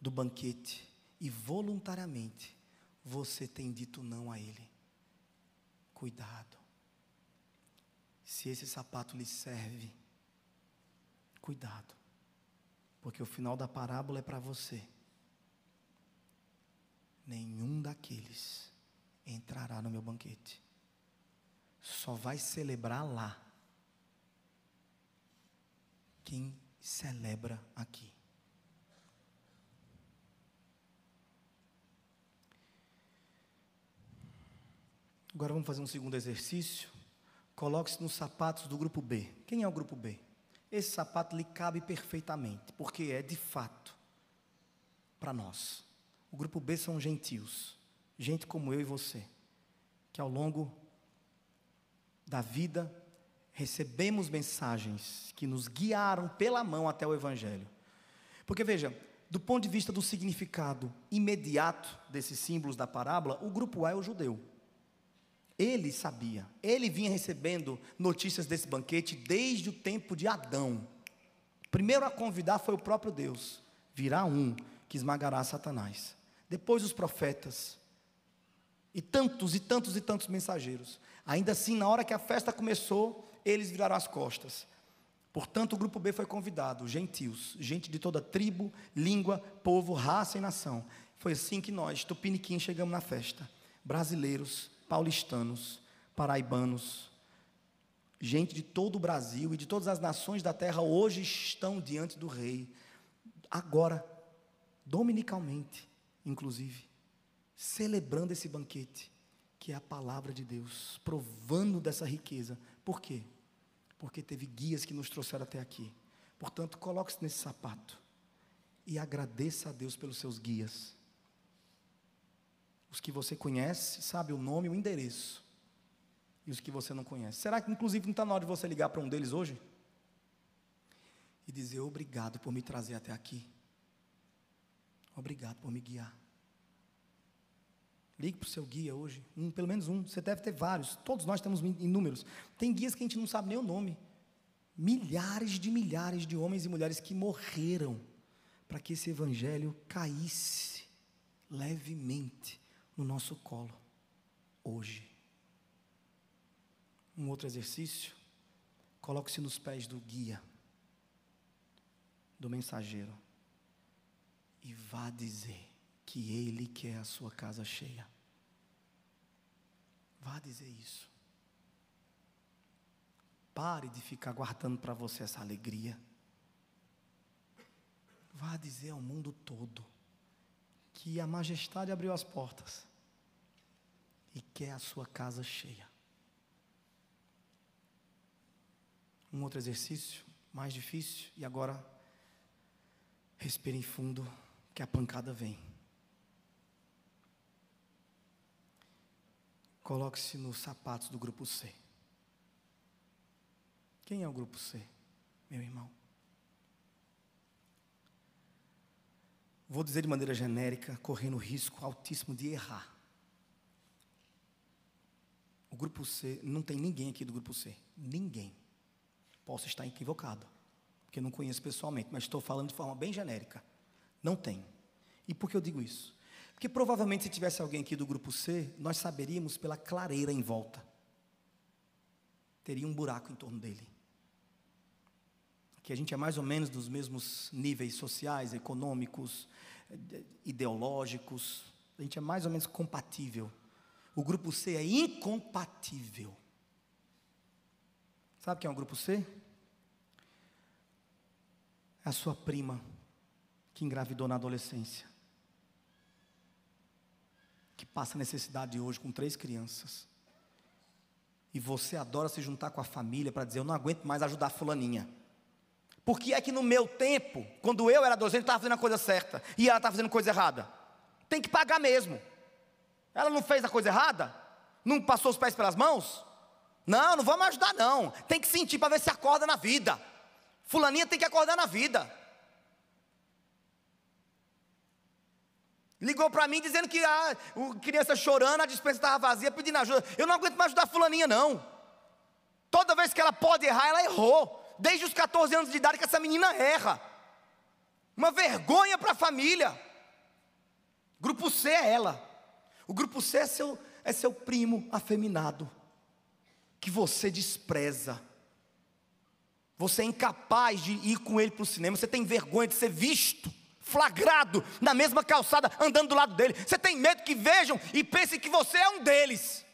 do banquete e voluntariamente você tem dito não a Ele. Cuidado. Se esse sapato lhe serve, cuidado, porque o final da parábola é para você. Nenhum daqueles entrará no meu banquete, só vai celebrar lá quem celebra aqui. Agora vamos fazer um segundo exercício. Coloque-se nos sapatos do grupo B. Quem é o grupo B? Esse sapato lhe cabe perfeitamente, porque é de fato para nós. O grupo B são gentios, gente como eu e você, que ao longo da vida recebemos mensagens que nos guiaram pela mão até o Evangelho. Porque veja, do ponto de vista do significado imediato desses símbolos da parábola, o grupo A é o judeu. Ele sabia, ele vinha recebendo notícias desse banquete desde o tempo de Adão. Primeiro a convidar foi o próprio Deus. Virá um que esmagará Satanás. Depois os profetas. E tantos e tantos e tantos mensageiros. Ainda assim, na hora que a festa começou, eles viraram as costas. Portanto, o grupo B foi convidado, gentios, gente de toda tribo, língua, povo, raça e nação. Foi assim que nós, tupiniquim, chegamos na festa. Brasileiros, paulistanos, paraibanos, gente de todo o Brasil e de todas as nações da terra hoje estão diante do rei. Agora, dominicalmente, inclusive, celebrando esse banquete, que é a palavra de Deus, provando dessa riqueza. Por quê? Porque teve guias que nos trouxeram até aqui. Portanto, coloque-se nesse sapato e agradeça a Deus pelos seus guias os que você conhece, sabe o nome o endereço. E os que você não conhece. Será que, inclusive, não está na hora de você ligar para um deles hoje? E dizer: Obrigado por me trazer até aqui. Obrigado por me guiar. Ligue para o seu guia hoje, um, pelo menos um. Você deve ter vários. Todos nós temos inúmeros. Tem guias que a gente não sabe nem o nome. Milhares de milhares de homens e mulheres que morreram para que esse evangelho caísse levemente no nosso colo, hoje. Um outro exercício, coloque-se nos pés do guia, do mensageiro, e vá dizer que ele quer a sua casa cheia. Vá dizer isso. Pare de ficar guardando para você essa alegria. Vá dizer ao mundo todo que a majestade abriu as portas e quer a sua casa cheia. Um outro exercício, mais difícil, e agora respire fundo, que a pancada vem. Coloque-se nos sapatos do grupo C. Quem é o grupo C, meu irmão? Vou dizer de maneira genérica, correndo risco altíssimo de errar. O grupo C, não tem ninguém aqui do grupo C. Ninguém. Posso estar equivocado, porque não conheço pessoalmente, mas estou falando de forma bem genérica. Não tem. E por que eu digo isso? Porque provavelmente se tivesse alguém aqui do grupo C, nós saberíamos pela clareira em volta. Teria um buraco em torno dele. Que a gente é mais ou menos dos mesmos níveis sociais, econômicos, ideológicos. A gente é mais ou menos compatível. O grupo C é incompatível. Sabe quem é o grupo C? É a sua prima que engravidou na adolescência. Que passa necessidade hoje com três crianças. E você adora se juntar com a família para dizer: Eu não aguento mais ajudar a fulaninha. Porque é que no meu tempo, quando eu era adolescente, estava fazendo a coisa certa e ela estava fazendo coisa errada. Tem que pagar mesmo. Ela não fez a coisa errada? Não passou os pés pelas mãos? Não, não vamos ajudar, não. Tem que sentir para ver se acorda na vida. Fulaninha tem que acordar na vida. Ligou para mim dizendo que a criança chorando, a dispensa estava vazia, pedindo ajuda. Eu não aguento mais ajudar a fulaninha, não. Toda vez que ela pode errar, ela errou. Desde os 14 anos de idade que essa menina erra. Uma vergonha para a família. Grupo C é ela. O grupo C é seu, é seu primo afeminado. Que você despreza. Você é incapaz de ir com ele para o cinema. Você tem vergonha de ser visto flagrado na mesma calçada, andando do lado dele. Você tem medo que vejam e pensem que você é um deles.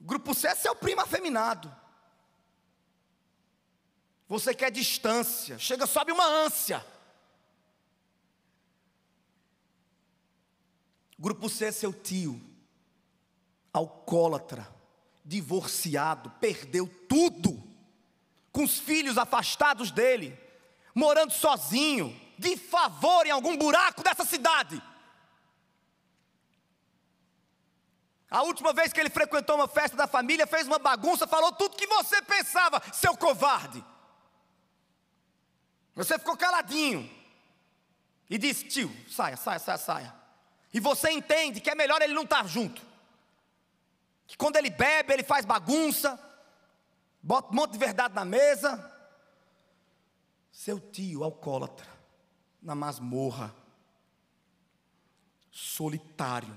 Grupo C é seu primo afeminado. Você quer distância, chega, sobe uma ânsia. Grupo C é seu tio, alcoólatra, divorciado, perdeu tudo, com os filhos afastados dele morando sozinho, de favor em algum buraco dessa cidade. A última vez que ele frequentou uma festa da família, fez uma bagunça, falou tudo que você pensava, seu covarde. Você ficou caladinho e disse: tio, saia, saia, saia, saia. E você entende que é melhor ele não estar junto. Que quando ele bebe, ele faz bagunça, bota um monte de verdade na mesa, seu tio alcoólatra, na masmorra, solitário.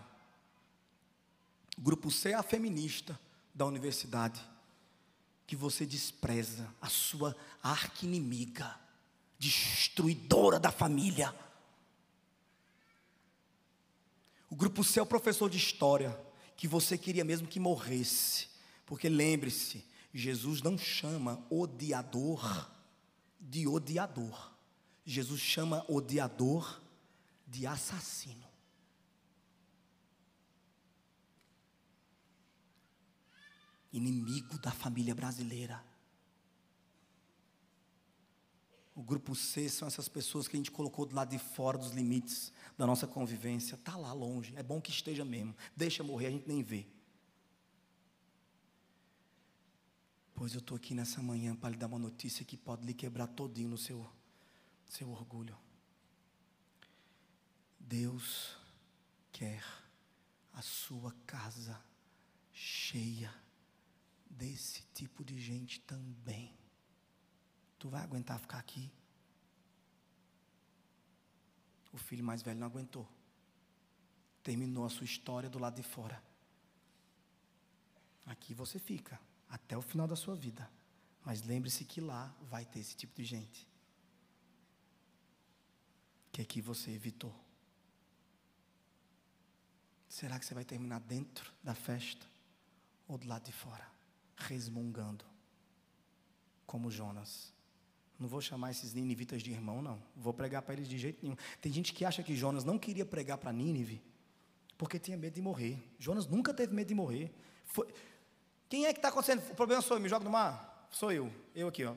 Grupo C é a feminista da universidade, que você despreza, a sua arquinimiga, destruidora da família. O grupo C é o professor de história, que você queria mesmo que morresse, porque lembre-se, Jesus não chama odiador de odiador. Jesus chama odiador de assassino. Inimigo da família brasileira. O grupo C são essas pessoas que a gente colocou do lado de fora dos limites da nossa convivência. Está lá longe, é bom que esteja mesmo. Deixa morrer, a gente nem vê. Pois eu estou aqui nessa manhã para lhe dar uma notícia que pode lhe quebrar todinho no seu, seu orgulho. Deus quer a sua casa cheia desse tipo de gente também. Tu vai aguentar ficar aqui? O filho mais velho não aguentou. Terminou a sua história do lado de fora. Aqui você fica até o final da sua vida. Mas lembre-se que lá vai ter esse tipo de gente. Que aqui você evitou. Será que você vai terminar dentro da festa ou do lado de fora, resmungando, como Jonas? Não vou chamar esses ninivitas de irmão, não. Vou pregar para eles de jeito nenhum. Tem gente que acha que Jonas não queria pregar para Nínive porque tinha medo de morrer. Jonas nunca teve medo de morrer. Foi, quem é que está acontecendo? O problema sou eu, me joga no mar? Sou eu. Eu aqui, ó.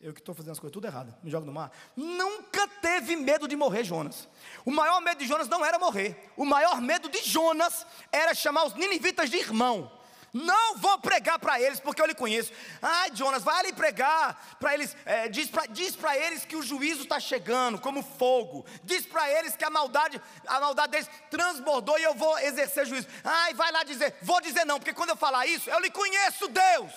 Eu que estou fazendo as coisas tudo errado. Me joga no mar. Nunca teve medo de morrer, Jonas. O maior medo de Jonas não era morrer. O maior medo de Jonas era chamar os ninivitas de irmão. Não vou pregar para eles, porque eu lhe conheço. Ai, Jonas, vai ali pregar para eles. É, diz para diz eles que o juízo está chegando, como fogo. Diz para eles que a maldade, a maldade deles transbordou e eu vou exercer juízo. Ai, vai lá dizer. Vou dizer não, porque quando eu falar isso, eu lhe conheço, Deus.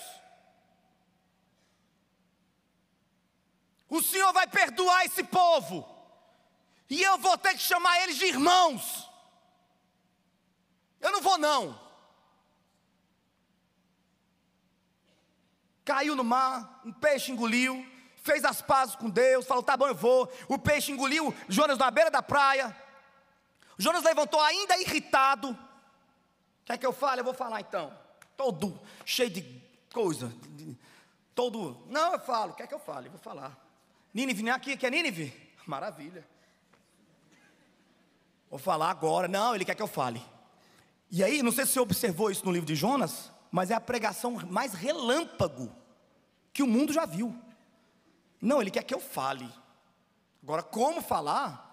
O Senhor vai perdoar esse povo. E eu vou ter que chamar eles de irmãos. Eu não vou não. Caiu no mar, um peixe engoliu, fez as pazes com Deus, falou: tá bom, eu vou. O peixe engoliu Jonas na beira da praia. Jonas levantou ainda irritado. Quer que eu fale? Eu vou falar então. Todo cheio de coisa. Todo. Não, eu falo. Quer que eu fale? Eu vou falar. Nínive, é aqui que é Nínive? Maravilha. Vou falar agora. Não, ele quer que eu fale. E aí, não sei se você observou isso no livro de Jonas, mas é a pregação mais relâmpago que o mundo já viu. Não, ele quer que eu fale. Agora, como falar?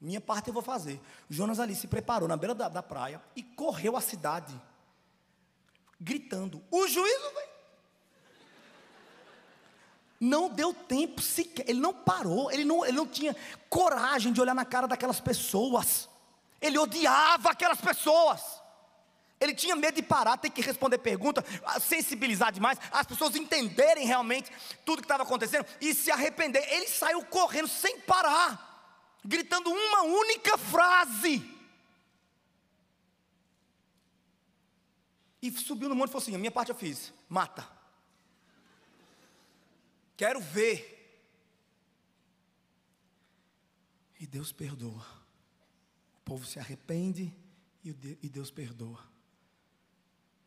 Minha parte eu vou fazer. Jonas ali se preparou na beira da, da praia e correu a cidade, gritando: O juízo vem. Não deu tempo sequer, ele não parou, ele não, ele não tinha coragem de olhar na cara daquelas pessoas, ele odiava aquelas pessoas. Ele tinha medo de parar, ter que responder perguntas, sensibilizar demais, as pessoas entenderem realmente tudo que estava acontecendo e se arrepender. Ele saiu correndo sem parar, gritando uma única frase. E subiu no monte e falou assim: A minha parte eu fiz, mata. Quero ver. E Deus perdoa. O povo se arrepende e Deus perdoa.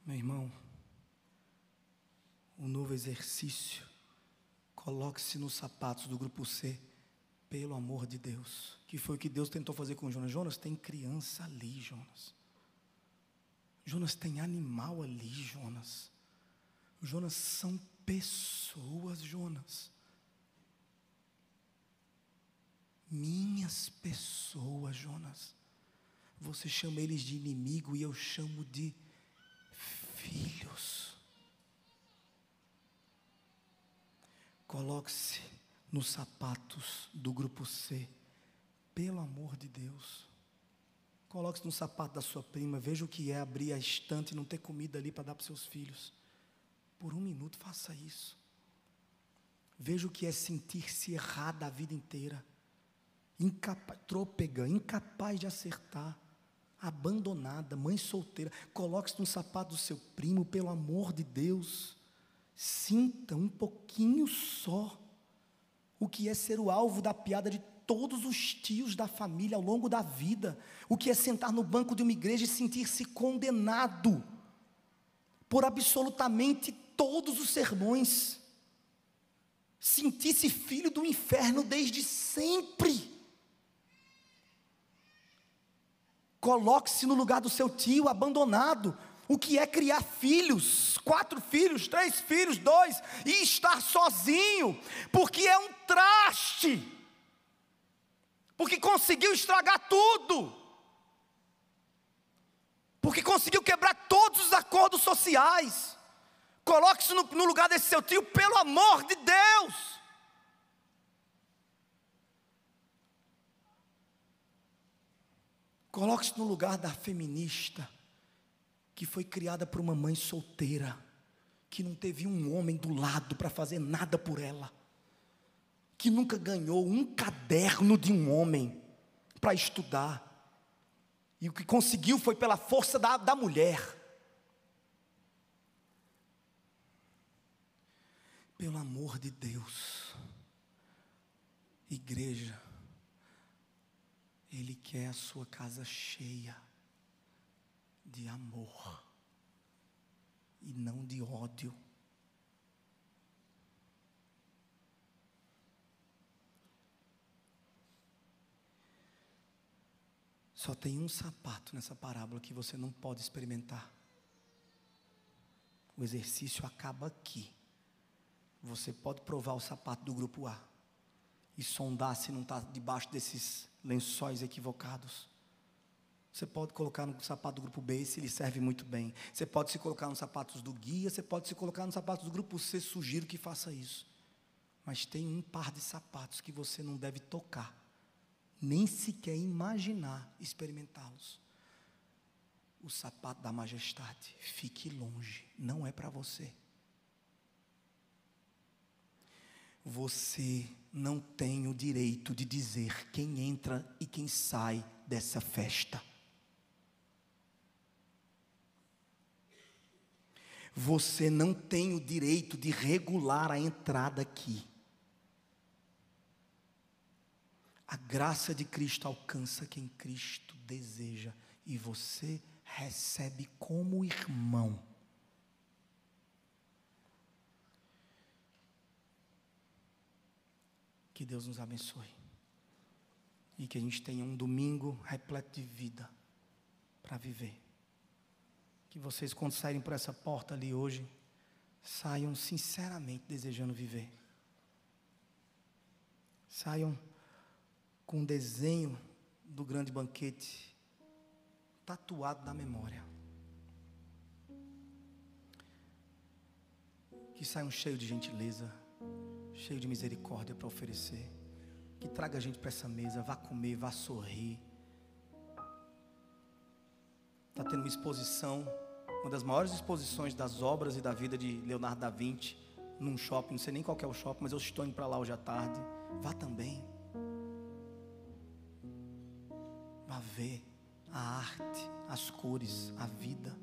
Meu irmão, um novo exercício. Coloque-se nos sapatos do grupo C, pelo amor de Deus. Que foi o que Deus tentou fazer com Jonas. Jonas tem criança ali, Jonas. Jonas tem animal ali, Jonas. Jonas são pessoas, Jonas. Minhas pessoas, Jonas. Você chama eles de inimigo e eu chamo de filhos. Coloque-se nos sapatos do grupo C, pelo amor de Deus. Coloque-se no sapato da sua prima, veja o que é abrir a estante e não ter comida ali para dar para seus filhos. Por um minuto, faça isso. Veja o que é sentir-se errada a vida inteira, incapaz, trôpega, incapaz de acertar abandonada, mãe solteira, coloque-se no sapato do seu primo, pelo amor de Deus. Sinta um pouquinho só o que é ser o alvo da piada de todos os tios da família ao longo da vida, o que é sentar no banco de uma igreja e sentir-se condenado por absolutamente todos os sermões, sentir-se filho do inferno desde sempre. Coloque-se no lugar do seu tio abandonado. O que é criar filhos, quatro filhos, três filhos, dois, e estar sozinho, porque é um traste, porque conseguiu estragar tudo, porque conseguiu quebrar todos os acordos sociais. Coloque-se no, no lugar desse seu tio, pelo amor de Deus. Coloque-se no lugar da feminista, que foi criada por uma mãe solteira, que não teve um homem do lado para fazer nada por ela, que nunca ganhou um caderno de um homem para estudar, e o que conseguiu foi pela força da, da mulher. Pelo amor de Deus, igreja, ele quer a sua casa cheia de amor e não de ódio. Só tem um sapato nessa parábola que você não pode experimentar. O exercício acaba aqui. Você pode provar o sapato do grupo A e sondar se não está debaixo desses lençóis equivocados. Você pode colocar no sapato do grupo B, se lhe serve muito bem. Você pode se colocar nos sapatos do guia, você pode se colocar nos sapatos do grupo C, sugiro que faça isso. Mas tem um par de sapatos que você não deve tocar, nem sequer imaginar experimentá-los. O sapato da majestade, fique longe, não é para você. Você não tem o direito de dizer quem entra e quem sai dessa festa. Você não tem o direito de regular a entrada aqui. A graça de Cristo alcança quem Cristo deseja e você recebe como irmão. Que Deus nos abençoe. E que a gente tenha um domingo repleto de vida para viver. Que vocês, quando saírem por essa porta ali hoje, saiam sinceramente desejando viver. Saiam com um desenho do grande banquete tatuado na memória. Que saiam cheios de gentileza, cheio de misericórdia para oferecer. Que traga a gente para essa mesa, vá comer, vá sorrir. Está tendo uma exposição, uma das maiores exposições das obras e da vida de Leonardo da Vinci, num shopping, não sei nem qual é o shopping, mas eu estou indo para lá hoje à tarde. Vá também. Vá ver a arte, as cores, a vida.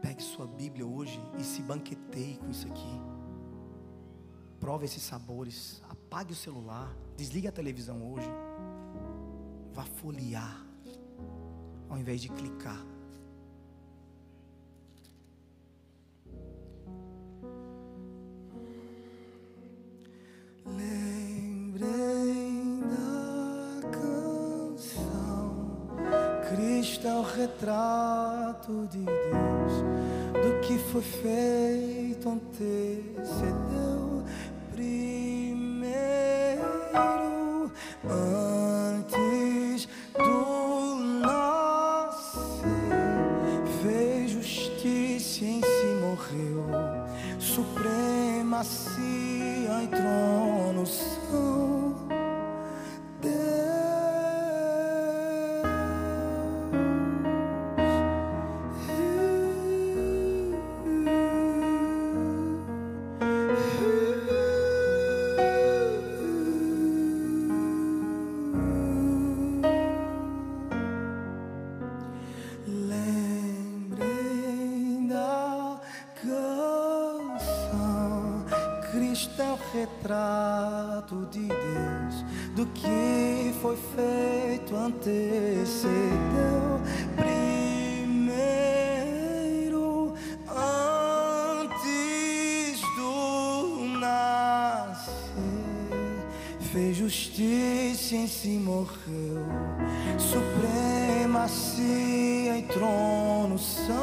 Pegue sua Bíblia hoje e se banqueteie com isso aqui. Prove esses sabores. Apague o celular. Desligue a televisão hoje. Vá folhear. Ao invés de clicar. Cristo é o retrato de Deus do que foi feito antecedeu em si morreu supremacia e trono são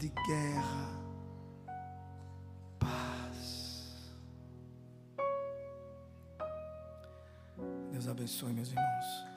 de guerra. Paz. Deus abençoe, meus irmãos.